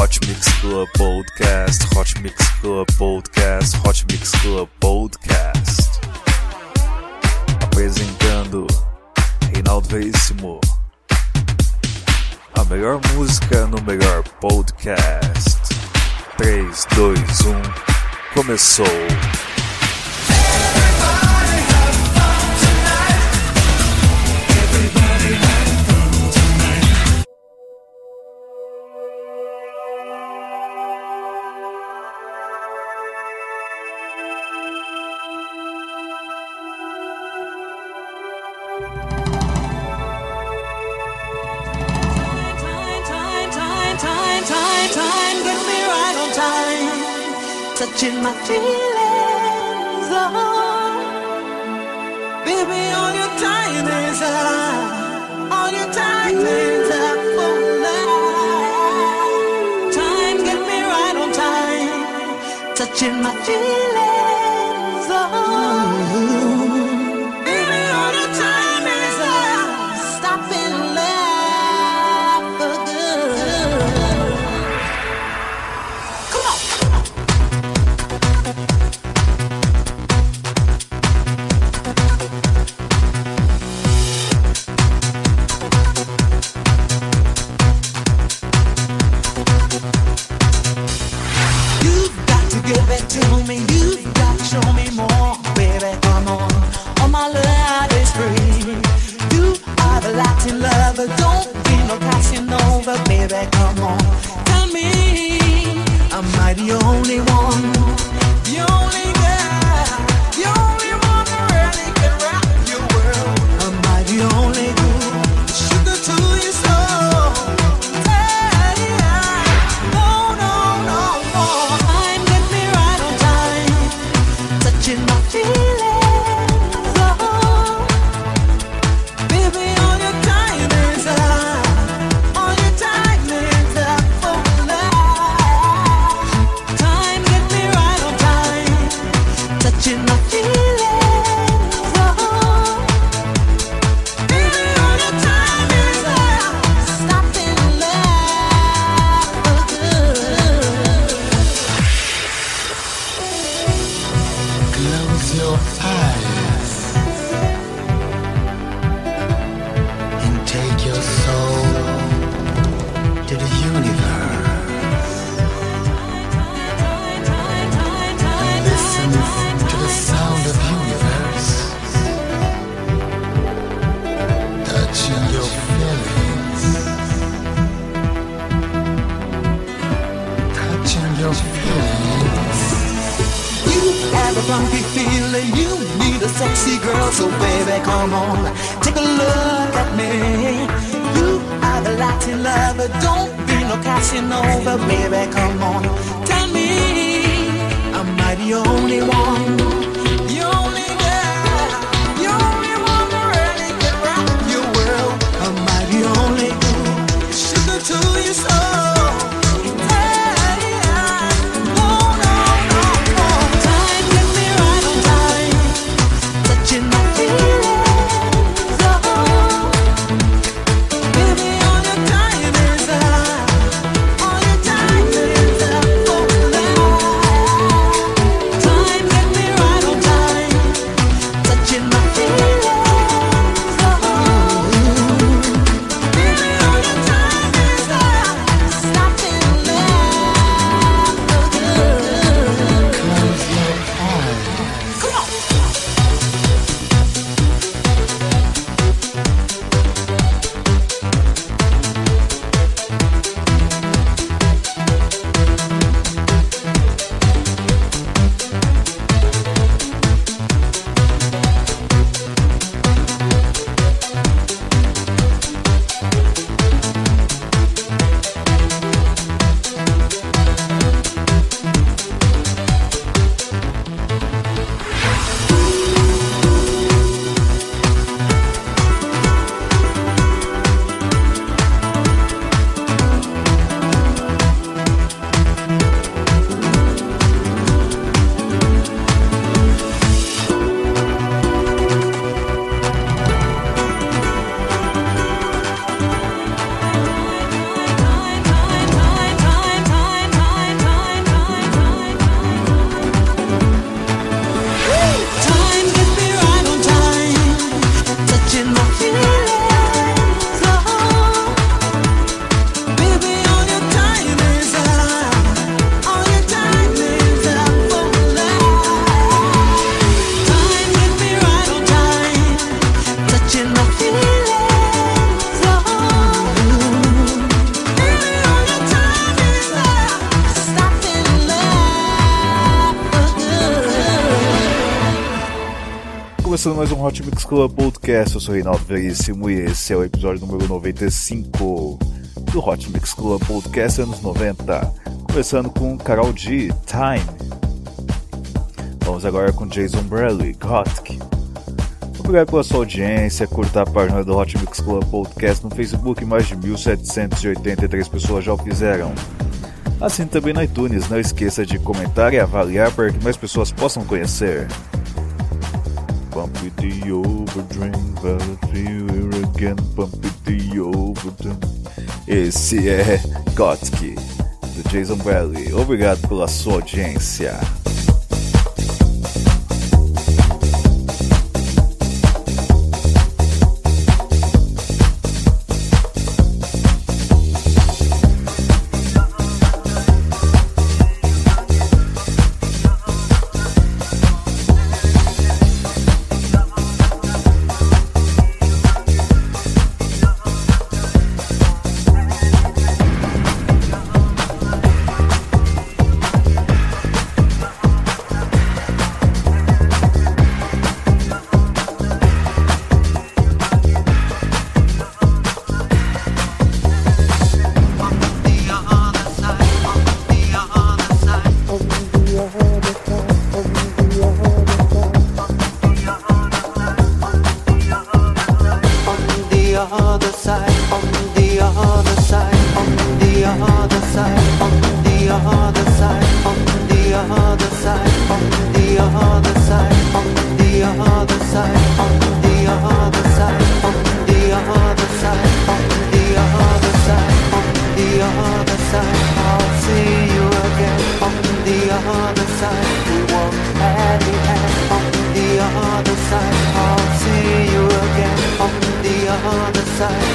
Hot Mix Club Podcast, Hot Mix Club Podcast, Hot Mix Club Podcast. Apresentando Reinaldo Veríssimo. A melhor música no melhor podcast. 3, 2, 1, começou! Everybody have fun tonight. Everybody have touching my feelings. Oh, baby, all your time is up. All your time is up for love. Time get me right on time. Touching my feelings. come on, take a look at me. You are the Latin lover, don't be no Casanova, baby, come on, tell me, am I the only one? Começando mais um Hot Mix Club Podcast. Eu sou Reinaldo Veríssimo e esse é o episódio número 95 do Hot Mix Club Podcast anos 90. Começando com Carol G, Time. Vamos agora com Jason Bradley, Gothic. Obrigado pela sua audiência, curta a página do Hot Mix Club Podcast no Facebook, mais de 1783 pessoas já o fizeram. Assim também no iTunes, não esqueça de comentar e avaliar para que mais pessoas possam conhecer. Pump it the overdrive, I'll feel it again, pump it the overdrive. Esse é Gothic, do Jason Valley. Obrigado pela sua audiência. inside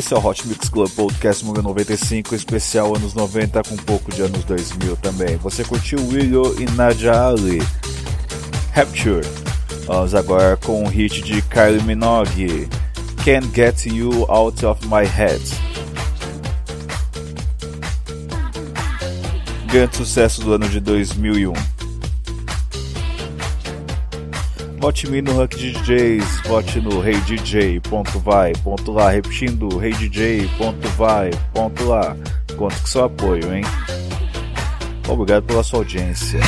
Esse é o Hot Mix Club Podcast número 95, especial anos 90 com um pouco de anos 2000 também. Você curtiu Willow e Nadia Ali, Rapture. Vamos agora com o hit de Kylie Minogue, Can't Get You Out of My Head. Grande sucesso do ano de 2001. Vote em mim no Hack DJs, vote no reidj.vai.lá, repetindo reidj.vai.lá. Conto com seu apoio, hein? Obrigado pela sua audiência.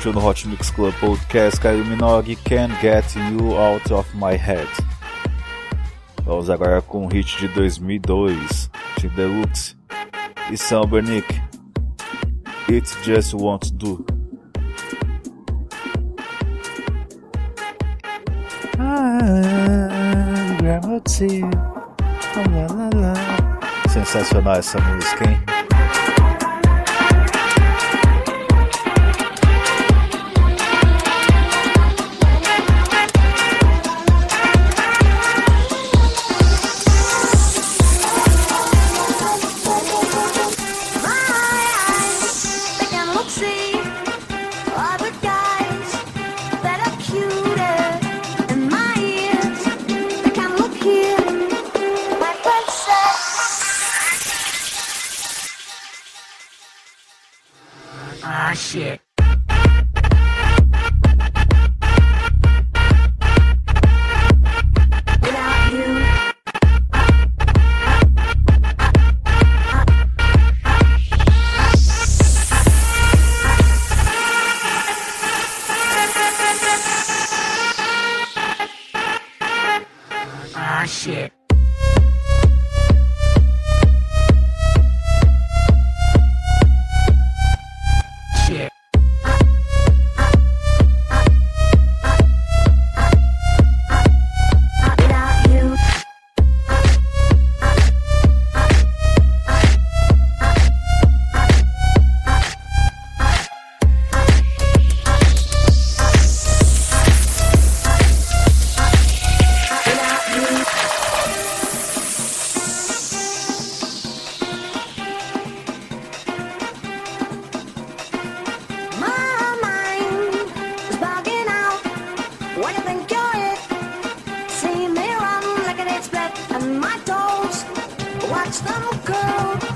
Curtiu no Hot Mix Club Podcast Kylie Minogue Can't Get You Out of My Head. Vamos agora com o hit de 2002 de Deluxe e Sam Bernick. It Just Won't Do. Sensacional essa música, hein? Vamos, go!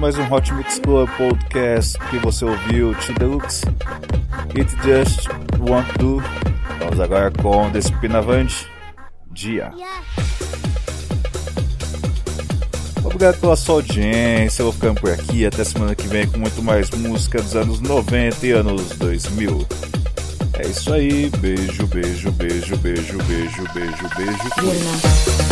Mais um Hot Mix Club Podcast que você ouviu, Tim Deluxe, It Just Want To. Vamos agora com Despinavante, Dia. Obrigado pela sua audiência, eu vou ficando por aqui, até semana que vem com muito mais música dos anos 90 e anos 2000. É isso aí, beijo, beijo, beijo, beijo, beijo, beijo, beijo. fui.